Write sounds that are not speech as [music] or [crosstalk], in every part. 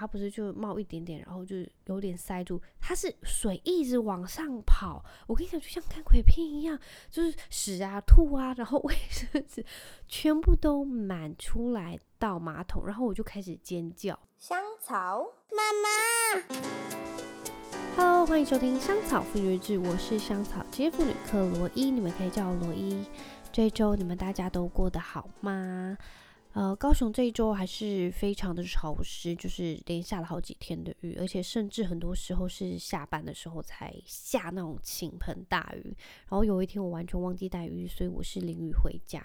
它不是就冒一点点，然后就有点塞住，它是水一直往上跑。我跟你讲，就像看鬼片一样，就是屎啊、吐啊，然后 [laughs] 卫生纸全部都满出来到马桶，然后我就开始尖叫。香草妈妈，Hello，欢迎收听《香草妇女日志》，我是香草职业妇女克罗伊，你们可以叫我罗伊。这一周你们大家都过得好吗？呃，高雄这一周还是非常的潮湿，就是连下了好几天的雨，而且甚至很多时候是下班的时候才下那种倾盆大雨。然后有一天我完全忘记带雨，所以我是淋雨回家，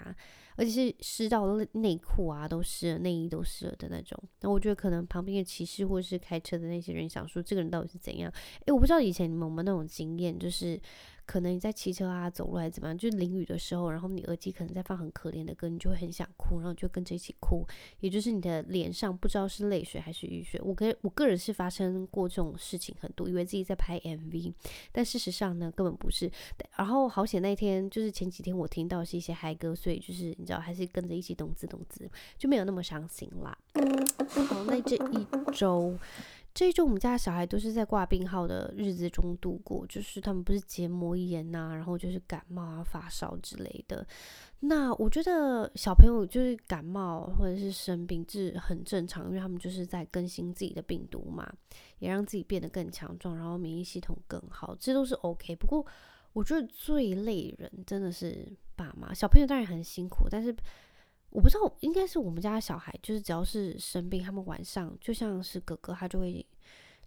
而且是湿到内裤啊都湿了，内衣都湿了的那种。那我觉得可能旁边的骑士或是开车的那些人想说，这个人到底是怎样？诶，我不知道以前你们有没有那种经验，就是。可能你在骑车啊、走路还是怎么样，就是淋雨的时候，然后你耳机可能在放很可怜的歌，你就会很想哭，然后就跟着一起哭，也就是你的脸上不知道是泪水还是雨水。我跟我个人是发生过这种事情很多，以为自己在拍 MV，但事实上呢，根本不是。然后好险那天就是前几天我听到是一些嗨歌，所以就是你知道还是跟着一起动次动次，就没有那么伤心啦。好，那这一周。这一周我们家小孩都是在挂病号的日子中度过，就是他们不是结膜炎呐、啊，然后就是感冒啊、发烧之类的。那我觉得小朋友就是感冒或者是生病，这很正常，因为他们就是在更新自己的病毒嘛，也让自己变得更强壮，然后免疫系统更好，这都是 OK。不过我觉得最累人真的是爸妈，小朋友当然很辛苦，但是。我不知道，应该是我们家的小孩，就是只要是生病，他们晚上就像是哥哥，他就会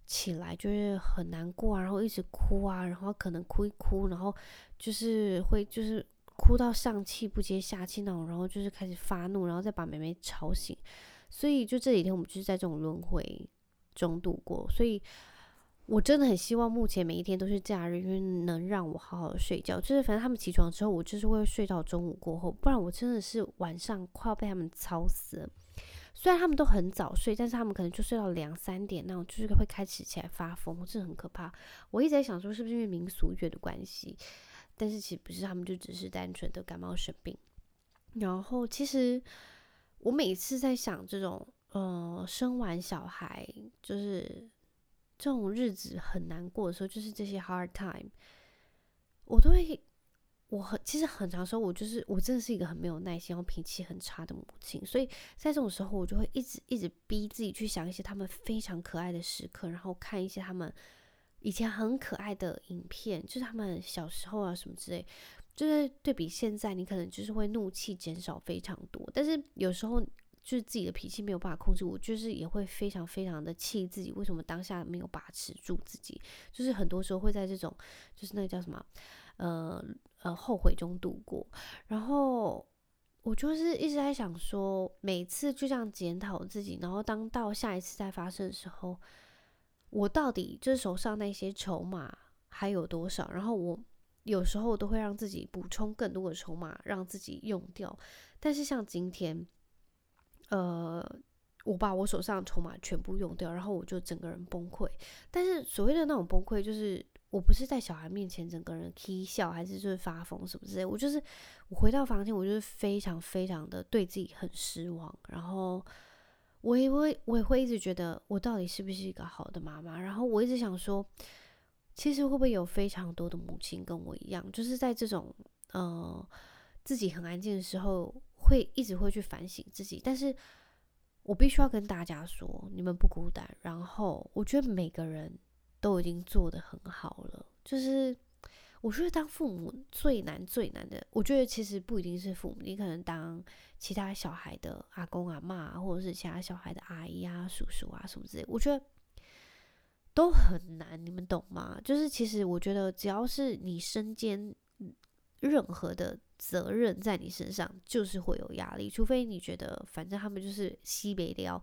起来，就是很难过啊，然后一直哭啊，然后可能哭一哭，然后就是会就是哭到上气不接下气那种，然后就是开始发怒，然后再把妹妹吵醒，所以就这几天我们就是在这种轮回中度过，所以。我真的很希望目前每一天都是假日，因为能让我好好睡觉。就是反正他们起床之后，我就是会睡到中午过后，不然我真的是晚上快要被他们操死了。虽然他们都很早睡，但是他们可能就睡到两三点那种，就是会开始起来发疯，真的很可怕。我一直在想说，是不是因为民俗月的关系？但是其实不是，他们就只是单纯的感冒生病。然后其实我每次在想这种，呃，生完小孩就是。这种日子很难过的时候，就是这些 hard time，我都会，我很其实很长时候，我就是我真的是一个很没有耐心、然后脾气很差的母亲，所以在这种时候，我就会一直一直逼自己去想一些他们非常可爱的时刻，然后看一些他们以前很可爱的影片，就是他们小时候啊什么之类，就是对比现在，你可能就是会怒气减少非常多，但是有时候。就是自己的脾气没有办法控制，我就是也会非常非常的气自己，为什么当下没有把持住自己？就是很多时候会在这种，就是那个叫什么，呃呃后悔中度过。然后我就是一直在想说，每次就这样检讨自己，然后当到下一次再发生的时候，我到底就是手上那些筹码还有多少？然后我有时候都会让自己补充更多的筹码，让自己用掉。但是像今天。呃，我把我手上的筹码全部用掉，然后我就整个人崩溃。但是所谓的那种崩溃，就是我不是在小孩面前整个人踢笑，还是就是发疯什么之类。我就是我回到房间，我就是非常非常的对自己很失望。然后我也会我也会一直觉得我到底是不是一个好的妈妈？然后我一直想说，其实会不会有非常多的母亲跟我一样，就是在这种呃自己很安静的时候。会一直会去反省自己，但是我必须要跟大家说，你们不孤单。然后我觉得每个人都已经做得很好了。就是我觉得当父母最难最难的，我觉得其实不一定是父母，你可能当其他小孩的阿公阿嬷，或者是其他小孩的阿姨啊、叔叔啊什么之类，我觉得都很难。你们懂吗？就是其实我觉得，只要是你身兼任何的。责任在你身上，就是会有压力。除非你觉得反正他们就是西北料，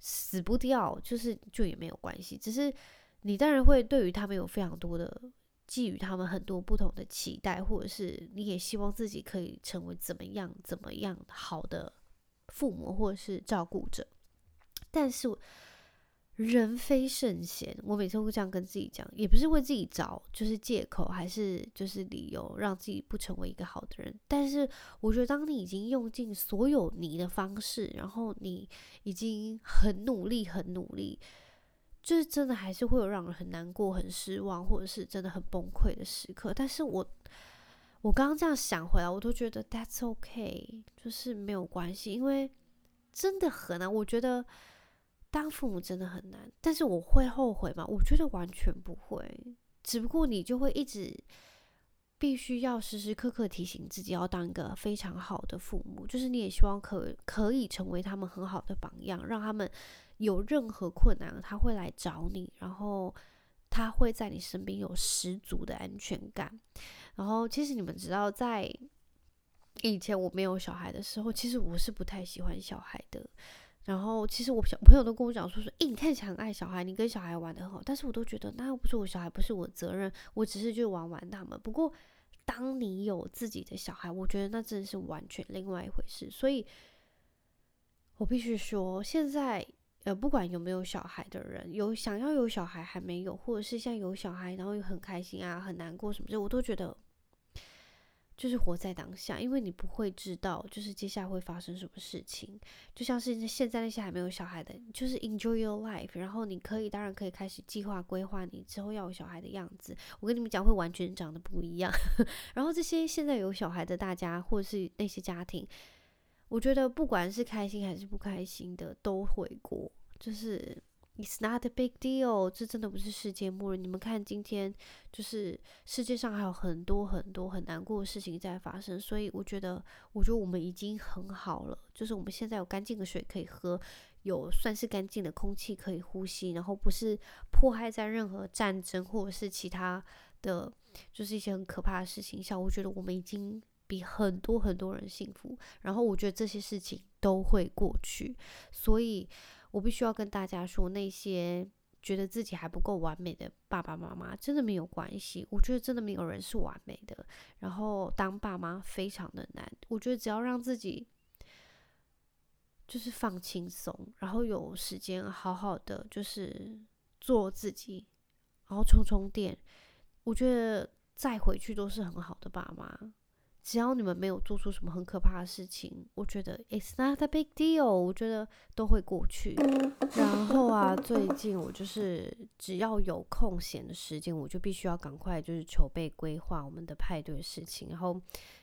死不掉，就是就也没有关系。只是你当然会对于他们有非常多的寄予他们很多不同的期待，或者是你也希望自己可以成为怎么样怎么样好的父母或者是照顾者。但是。人非圣贤，我每次都会这样跟自己讲，也不是为自己找就是借口，还是就是理由，让自己不成为一个好的人。但是我觉得，当你已经用尽所有你的方式，然后你已经很努力、很努力，就是真的还是会有让人很难过、很失望，或者是真的很崩溃的时刻。但是我我刚刚这样想回来，我都觉得 that's OK，就是没有关系，因为真的很难。我觉得当父母真的很难，但是我会后悔吗？我觉得完全不会，只不过你就会一直必须要时时刻刻提醒自己要当一个非常好的父母，就是你也希望可可以成为他们很好的榜样，让他们。有任何困难，他会来找你，然后他会在你身边有十足的安全感。然后，其实你们知道，在以前我没有小孩的时候，其实我是不太喜欢小孩的。然后，其实我小朋友都跟我讲说说，诶，你看起来很爱小孩，你跟小孩玩的很好。但是我都觉得，那又不是我小孩，不是我的责任，我只是就玩玩他们。不过，当你有自己的小孩，我觉得那真的是完全另外一回事。所以，我必须说，现在。呃，不管有没有小孩的人，有想要有小孩还没有，或者是现在有小孩，然后又很开心啊，很难过什么的，我都觉得就是活在当下，因为你不会知道，就是接下来会发生什么事情。就像是现在那些还没有小孩的，就是 enjoy your life，然后你可以，当然可以开始计划规划你之后要有小孩的样子。我跟你们讲，会完全长得不一样。[laughs] 然后这些现在有小孩的大家，或者是那些家庭。我觉得不管是开心还是不开心的，都会过。就是 It's not a big deal，这真的不是世界末日。你们看，今天就是世界上还有很多很多很难过的事情在发生。所以我觉得，我觉得我们已经很好了。就是我们现在有干净的水可以喝，有算是干净的空气可以呼吸，然后不是迫害在任何战争或者是其他的，就是一些很可怕的事情下。我觉得我们已经。比很多很多人幸福，然后我觉得这些事情都会过去，所以我必须要跟大家说，那些觉得自己还不够完美的爸爸妈妈，真的没有关系。我觉得真的没有人是完美的，然后当爸妈非常的难。我觉得只要让自己就是放轻松，然后有时间好好的就是做自己，然后充充电，我觉得再回去都是很好的爸妈。只要你们没有做出什么很可怕的事情，我觉得 it's not a big deal，我觉得都会过去。然后啊，最近我就是只要有空闲的时间，我就必须要赶快就是筹备规划我们的派对事情。然后，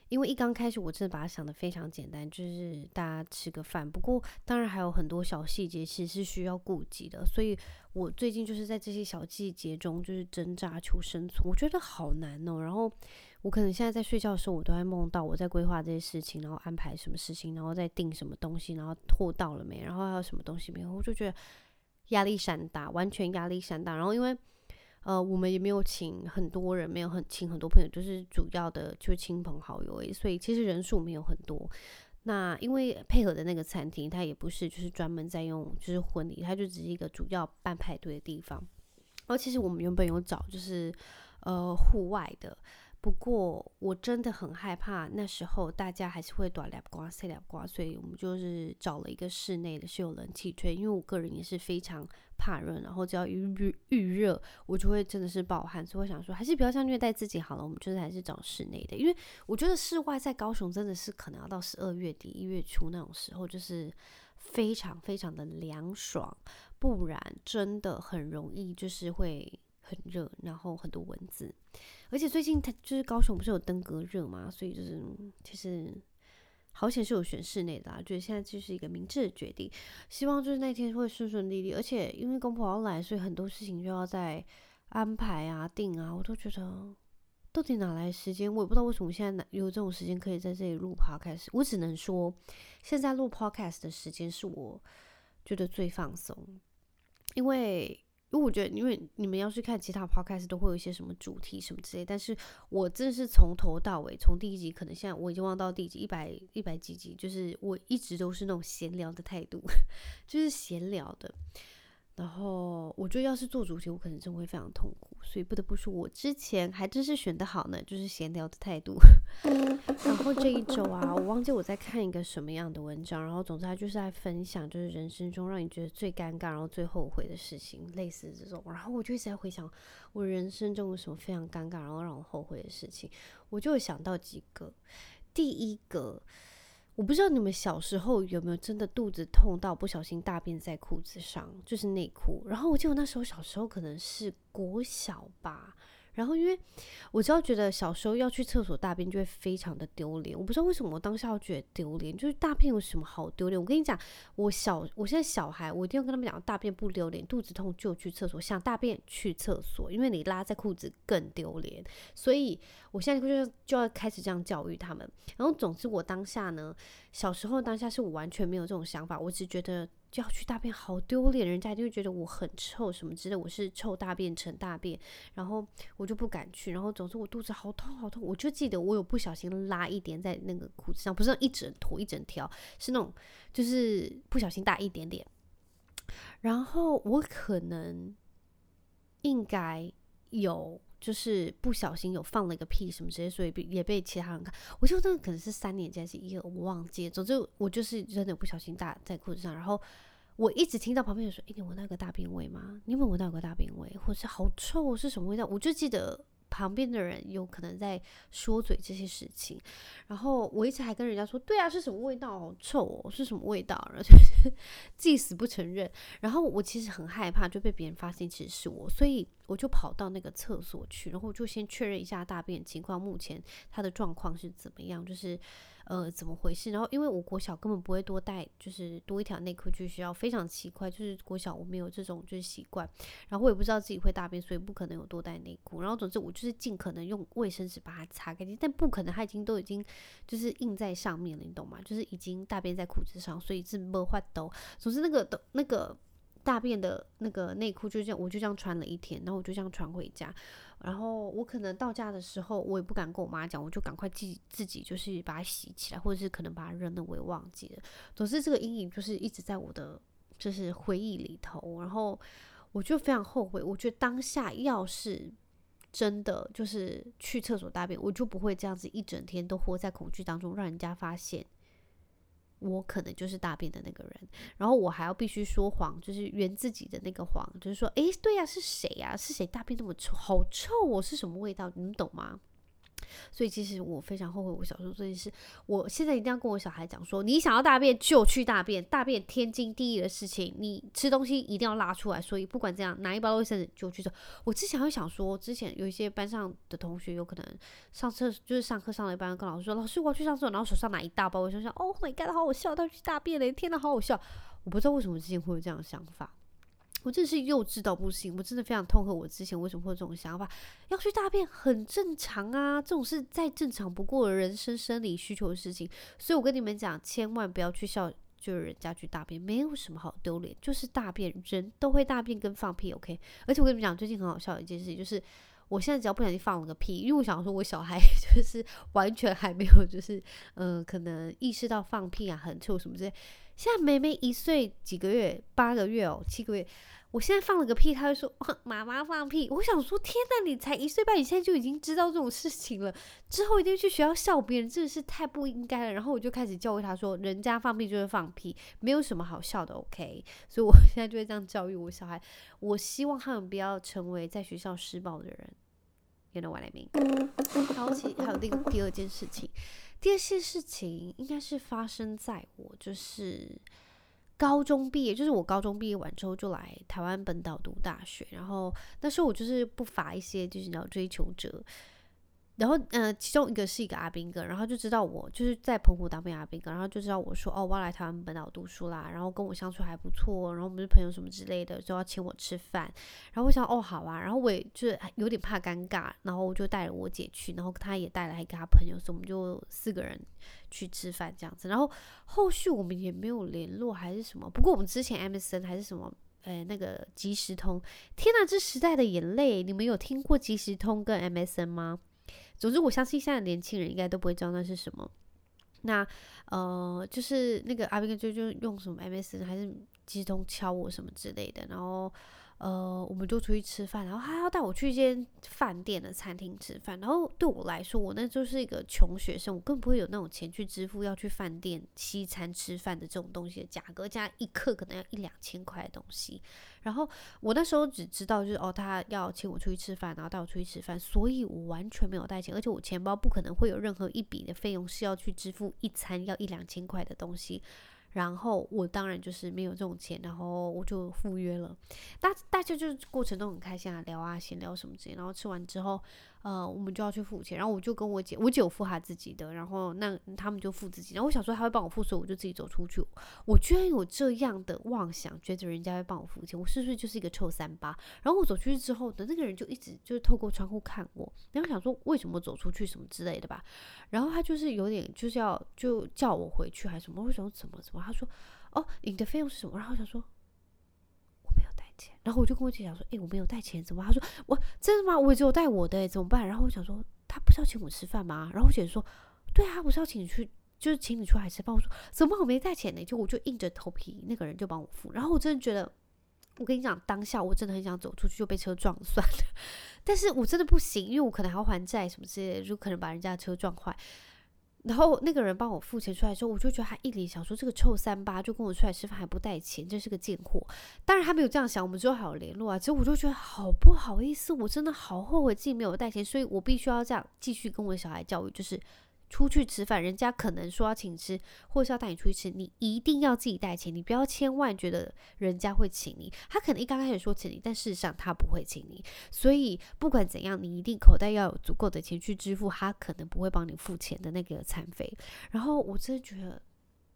因为一刚开始我真的把它想得非常简单，就是大家吃个饭。不过当然还有很多小细节其实是需要顾及的，所以我最近就是在这些小细节中就是挣扎求生存，我觉得好难哦。然后。我可能现在在睡觉的时候，我都会梦到我在规划这些事情，然后安排什么事情，然后再订什么东西，然后货到了没，然后还有什么东西没有，我就觉得压力山大，完全压力山大。然后因为呃，我们也没有请很多人，没有很请很多朋友，就是主要的就亲朋好友而已，所以其实人数没有很多。那因为配合的那个餐厅，它也不是就是专门在用就是婚礼，它就只是一个主要办派对的地方。然后其实我们原本有找就是呃户外的。不过我真的很害怕，那时候大家还是会短两刮、塞两刮，所以我们就是找了一个室内的，是有冷气吹。因为我个人也是非常怕热，然后只要一遇遇热，我就会真的是暴汗，所以我想说还是不要像虐待自己好了。我们就是还是找室内的，因为我觉得室外在高雄真的是可能要到十二月底一月初那种时候，就是非常非常的凉爽，不然真的很容易就是会。很热，然后很多蚊子，而且最近它就是高雄不是有登革热嘛，所以就是其实好险是有选室内的啦，觉得现在就是一个明智的决定，希望就是那天会顺顺利利，而且因为公婆要来，所以很多事情就要再安排啊、定啊，我都觉得到底哪来时间？我也不知道为什么现在有这种时间可以在这里录 podcast，我只能说现在录 podcast 的时间是我觉得最放松，因为。因为我觉得，因为你们要是看其他 podcast 都会有一些什么主题什么之类，但是我真的是从头到尾，从第一集可能现在我已经忘到第几一百一百几集，就是我一直都是那种闲聊的态度，[laughs] 就是闲聊的。然后我觉得，要是做主题，我可能真会非常痛苦，所以不得不说，我之前还真是选得好呢，就是闲聊的态度。[laughs] 然后这一周啊，我忘记我在看一个什么样的文章，然后总之他就是在分享，就是人生中让你觉得最尴尬，然后最后悔的事情，类似这种。然后我就一直在回想，我人生中有什么非常尴尬，然后让我后悔的事情，我就想到几个。第一个。我不知道你们小时候有没有真的肚子痛到不小心大便在裤子上，就是内裤。然后我记得我那时候小时候可能是国小吧。然后，因为我只要觉得小时候要去厕所大便就会非常的丢脸，我不知道为什么我当下要觉得丢脸，就是大便有什么好丢脸？我跟你讲，我小我现在小孩，我一定要跟他们讲，大便不丢脸，肚子痛就去厕所，想大便去厕所，因为你拉在裤子更丢脸。所以我现在就就要开始这样教育他们。然后，总之我当下呢，小时候当下是我完全没有这种想法，我只觉得。就要去大便好丢脸，人家就会觉得我很臭什么之类，我是臭大便成大便，然后我就不敢去，然后总之我肚子好痛好痛，我就记得我有不小心拉一点在那个裤子上，不是一整坨一整条，是那种就是不小心大一点点，然后我可能应该有就是不小心有放了一个屁什么之类，所以也被其他人看，我就那个可能是三年级还是一二我忘记，总之我就是真的不小心打在裤子上，然后。我一直听到旁边人说：“诶，你闻到个大便味吗？你有没有闻到个大便味？或者是好臭，是什么味道？”我就记得旁边的人有可能在说嘴这些事情，然后我一直还跟人家说：“对啊，是什么味道？好臭哦，是什么味道？”然 [laughs] 后就是自己死不承认。然后我其实很害怕就被别人发现其实是我，所以我就跑到那个厕所去，然后就先确认一下大便情况，目前他的状况是怎么样，就是。呃，怎么回事？然后因为我国小根本不会多带，就是多一条内裤去学校，非常奇怪。就是国小我没有这种就是习惯，然后我也不知道自己会大便，所以不可能有多带内裤。然后总之我就是尽可能用卫生纸把它擦干净，但不可能它已经都已经就是印在上面了，你懂吗？就是已经大便在裤子上，所以是没法抖。总之那个的那个大便的那个内裤就这样，我就这样穿了一天，然后我就这样穿回家。然后我可能到家的时候，我也不敢跟我妈讲，我就赶快自己自己就是把它洗起来，或者是可能把它扔了，我也忘记了。总之这个阴影就是一直在我的就是回忆里头，然后我就非常后悔。我觉得当下要是真的就是去厕所大便，我就不会这样子一整天都活在恐惧当中，让人家发现。我可能就是大便的那个人，然后我还要必须说谎，就是圆自己的那个谎，就是说，诶，对呀，是谁呀？是谁大便那么臭？好臭哦，是什么味道？你们懂吗？所以其实我非常后悔我小时候这件事。我现在一定要跟我小孩讲说，你想要大便就去大便，大便天经地义的事情。你吃东西一定要拉出来，所以不管怎样，拿一包卫生纸就去做。我之前会想说，之前有一些班上的同学有可能上厕就是上课上了一半，跟老师说：“老师，我要去上厕所。”然后手上拿一大包卫生纸，哦，my god，好好笑，他去大便嘞，天哪，好好笑。我不知道为什么之前会有这样的想法。我真的是幼稚到不行，我真的非常痛恨我之前为什么会有这种想法。要去大便很正常啊，这种是再正常不过的人生生理需求的事情。所以我跟你们讲，千万不要去笑，就是人家去大便，没有什么好丢脸，就是大便，人都会大便跟放屁，OK。而且我跟你们讲，最近很好笑的一件事情，就是我现在只要不小心放了个屁，因为我想说，我小孩 [laughs] 就是完全还没有，就是嗯、可能意识到放屁啊很臭什么之类。现在妹妹一岁几个月，八个月哦，七个月。我现在放了个屁，他就说：“妈妈放屁。”我想说：“天哪，你才一岁半，你现在就已经知道这种事情了，之后一定去学校笑别人，真的是太不应该了。”然后我就开始教育他说：“人家放屁就是放屁，没有什么好笑的，OK。”所以我现在就会这样教育我小孩。我希望他们不要成为在学校施暴的人。You know what I mean？然后其还有那个第二件事情，第二件事情应该是发生在我就是。高中毕业，就是我高中毕业完之后就来台湾本岛读大学，然后那时候我就是不乏一些就是你知道追求者。然后，呃，其中一个是一个阿兵哥，然后就知道我就是在澎湖当兵阿兵哥，然后就知道我说哦，我要来台湾本岛读书啦，然后跟我相处还不错，然后我们是朋友什么之类的，就要请我吃饭。然后我想哦，好啊，然后我也就是有点怕尴尬，然后我就带了我姐去，然后他也带了一个他朋友，所以我们就四个人去吃饭这样子。然后后续我们也没有联络还是什么，不过我们之前 MSN 还是什么，哎，那个即时通，天哪，这时代的眼泪，你们有听过即时通跟 MSN 吗？总之，我相信现在年轻人应该都不会知道那是什么。那呃，就是那个阿斌哥就就用什么 MSN 还是即时通敲我什么之类的。然后呃，我们就出去吃饭，然后他要带我去一间饭店的餐厅吃饭。然后对我来说，我那就是一个穷学生，我更不会有那种钱去支付要去饭店西餐吃饭的这种东西的价格，加一客可能要一两千块的东西。然后我那时候只知道就是哦，他要请我出去吃饭，然后带我出去吃饭，所以我完全没有带钱，而且我钱包不可能会有任何一笔的费用是要去支付一餐要一两千块的东西。然后我当然就是没有这种钱，然后我就赴约了。大大家就是过程都很开心啊，聊啊，闲聊什么之类。然后吃完之后，呃，我们就要去付钱。然后我就跟我姐，我姐有付她自己的，然后那他们就付自己。然后我想说他会帮我付，所以我就自己走出去。我居然有这样的妄想，觉得人家会帮我付钱，我是不是就是一个臭三八？然后我走出去之后的那个人就一直就是透过窗户看我，然后想说为什么走出去什么之类的吧。然后他就是有点就是要就叫我回去还是什么？为什么怎么怎么？他说哦，你的费用是什么？然后我想说。然后我就跟我姐讲说：“诶，我没有带钱，怎么？”她说：“我真的吗？我只有带我的，怎么办？”然后我想说：“他不是要请我吃饭吗？”然后我姐说：“对啊，我是要请你去，就是请你出来吃饭。”我说：“怎么我没带钱呢？”就我就硬着头皮，那个人就帮我付。然后我真的觉得，我跟你讲，当下我真的很想走出去就被车撞了算了，[laughs] 但是我真的不行，因为我可能还要还债什么之类的，就可能把人家的车撞坏。然后那个人帮我付钱出来之后，我就觉得他一脸想说，这个臭三八就跟我出来吃饭还不带钱，真是个贱货。当然他没有这样想，我们之后还有联络啊。其实我就觉得好不好意思，我真的好后悔自己没有带钱，所以我必须要这样继续跟我的小孩教育，就是。出去吃饭，人家可能说要请吃，或是要带你出去吃，你一定要自己带钱，你不要千万觉得人家会请你。他可能一刚开始说请你，但事实上他不会请你。所以不管怎样，你一定口袋要有足够的钱去支付他可能不会帮你付钱的那个餐费。然后我真的觉得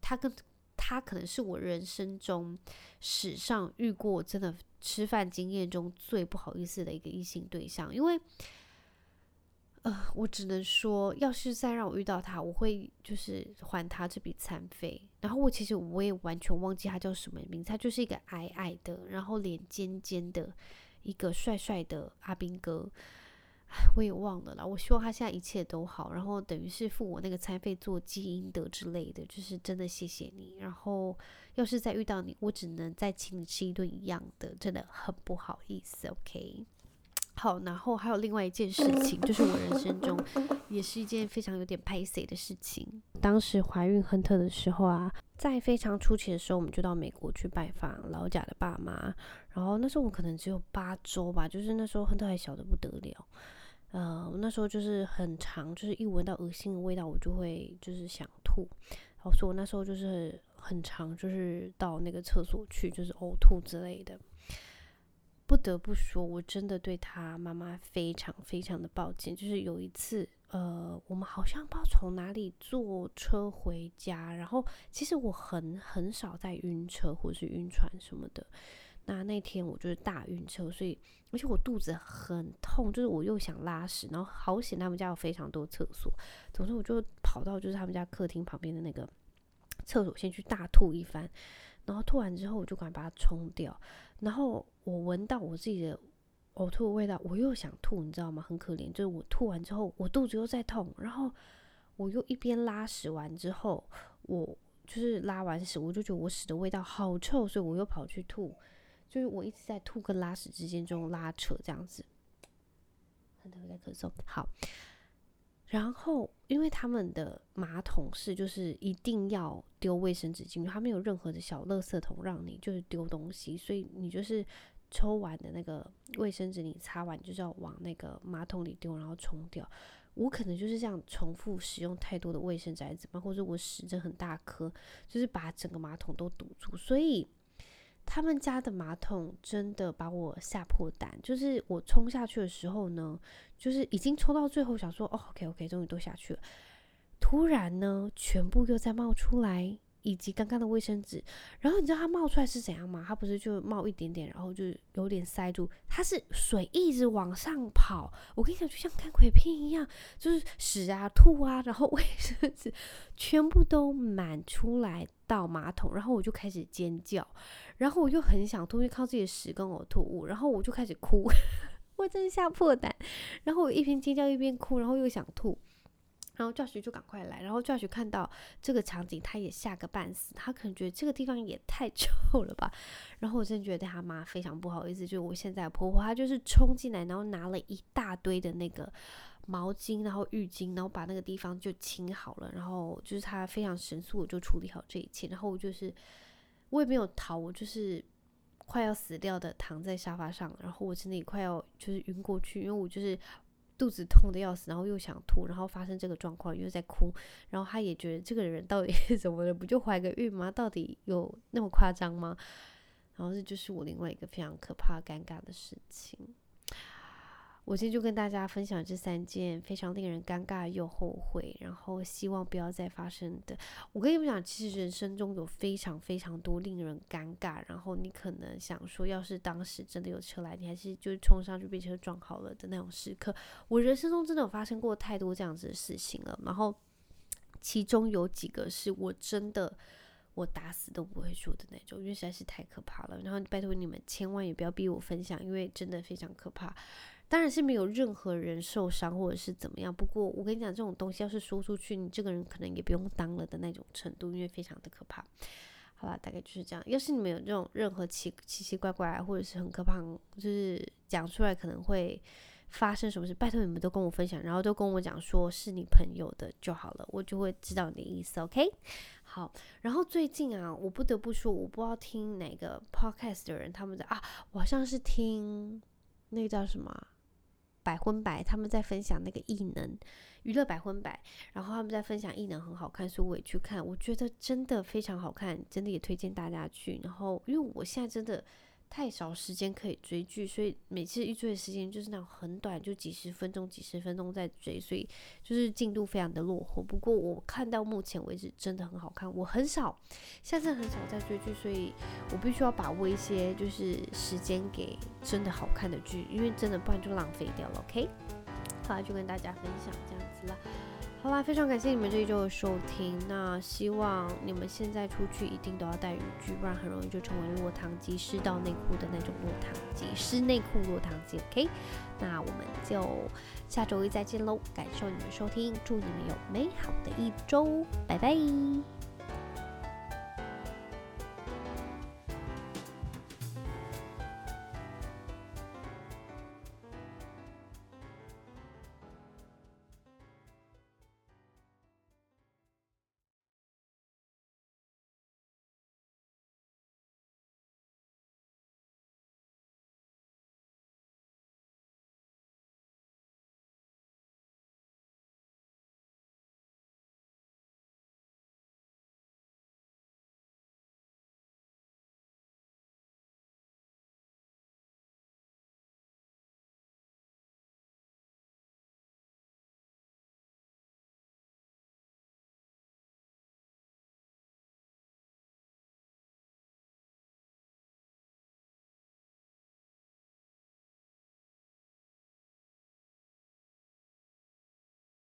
他跟他可能是我人生中史上遇过真的吃饭经验中最不好意思的一个异性对象，因为。呃，我只能说，要是再让我遇到他，我会就是还他这笔餐费。然后我其实我也完全忘记他叫什么名字，他就是一个矮矮的，然后脸尖尖的一个帅帅的阿兵哥。我也忘了啦。我希望他现在一切都好，然后等于是付我那个餐费做积阴德之类的，就是真的谢谢你。然后要是再遇到你，我只能再请你吃一顿一样的，真的很不好意思。OK。好，然后还有另外一件事情，就是我人生中也是一件非常有点拍谢的事情。当时怀孕亨特的时候啊，在非常初期的时候，我们就到美国去拜访老贾的爸妈。然后那时候我可能只有八周吧，就是那时候亨特还小的不得了。呃，那时候就是很长，就是一闻到恶心的味道，我就会就是想吐。然后所以我那时候就是很长，就是到那个厕所去，就是呕吐之类的。不得不说，我真的对他妈妈非常非常的抱歉。就是有一次，呃，我们好像不知道从哪里坐车回家，然后其实我很很少在晕车或是晕船什么的。那那天我就是大晕车，所以而且我肚子很痛，就是我又想拉屎，然后好险他们家有非常多厕所，总之我就跑到就是他们家客厅旁边的那个厕所，先去大吐一番。然后吐完之后，我就赶快把它冲掉。然后我闻到我自己的呕吐的味道，我又想吐，你知道吗？很可怜，就是我吐完之后，我肚子又在痛。然后我又一边拉屎完之后，我就是拉完屎，我就觉得我屎的味道好臭，所以我又跑去吐。就是我一直在吐跟拉屎之间中拉扯这样子。很多人在咳嗽，好。然后，因为他们的马桶是就是一定要丢卫生纸进去，他没有任何的小垃圾桶让你就是丢东西，所以你就是抽完的那个卫生纸，你擦完就是要往那个马桶里丢，然后冲掉。我可能就是这样重复使用太多的卫生纸还是怎么，或者我屎真很大颗，就是把整个马桶都堵住，所以。他们家的马桶真的把我吓破胆，就是我冲下去的时候呢，就是已经冲到最后，想说哦，OK OK，终于都下去了。突然呢，全部又在冒出来。以及刚刚的卫生纸，然后你知道它冒出来是怎样吗？它不是就冒一点点，然后就有点塞住，它是水一直往上跑。我跟你讲，就像看鬼片一样，就是屎啊、吐啊，然后 [laughs] 卫生纸全部都满出来到马桶，然后我就开始尖叫，然后我就很想吐，就靠自己的屎跟呕吐物，然后我就开始哭，[laughs] 我真的吓破胆，然后我一边尖叫一边哭，然后又想吐。然后 Josh 就赶快来，然后 Josh 看到这个场景，他也吓个半死，他可能觉得这个地方也太 [laughs] 臭了吧。然后我真的觉得他妈非常不好意思，就是我现在婆婆，她就是冲进来，然后拿了一大堆的那个毛巾，然后浴巾，然后把那个地方就清好了，然后就是她非常神速的就处理好这一切，然后我就是我也没有逃，我就是。快要死掉的躺在沙发上，然后我真的快要就是晕过去，因为我就是肚子痛的要死，然后又想吐，然后发生这个状况又在哭，然后他也觉得这个人到底是 [laughs] 怎么了？不就怀个孕吗？到底有那么夸张吗？然后这就是我另外一个非常可怕、尴尬的事情。我今天就跟大家分享这三件非常令人尴尬又后悔，然后希望不要再发生的。我跟你们讲，其实人生中有非常非常多令人尴尬，然后你可能想说，要是当时真的有车来，你还是就冲上去被车撞好了的那种时刻。我人生中真的有发生过太多这样子的事情了，然后其中有几个是我真的我打死都不会说的那种，因为实在是太可怕了。然后拜托你们千万也不要逼我分享，因为真的非常可怕。当然是没有任何人受伤或者是怎么样。不过我跟你讲，这种东西要是说出去，你这个人可能也不用当了的那种程度，因为非常的可怕。好吧，大概就是这样。要是你们有这种任何奇奇奇怪怪或者是很可怕，就是讲出来可能会发生什么事，拜托你们都跟我分享，然后都跟我讲说是你朋友的就好了，我就会知道你的意思。OK？好。然后最近啊，我不得不说，我不知道听哪个 Podcast 的人他们在啊，我好像是听那个叫什么。百分百，他们在分享那个异能娱乐百分百，然后他们在分享异能很好看，所以我也去看，我觉得真的非常好看，真的也推荐大家去。然后因为我现在真的。太少时间可以追剧，所以每次一追的时间就是那种很短，就几十分钟、几十分钟在追，所以就是进度非常的落后。不过我看到目前为止真的很好看，我很少，现在很少在追剧，所以我必须要把握一些就是时间给真的好看的剧，因为真的不然就浪费掉了。OK，后来就跟大家分享这样子了。好啦，非常感谢你们这一周的收听。那希望你们现在出去一定都要带雨具，不然很容易就成为落汤鸡，湿到内裤的那种落汤鸡，湿内裤落汤鸡。OK，那我们就下周一再见喽！感受你们收听，祝你们有美好的一周，拜拜。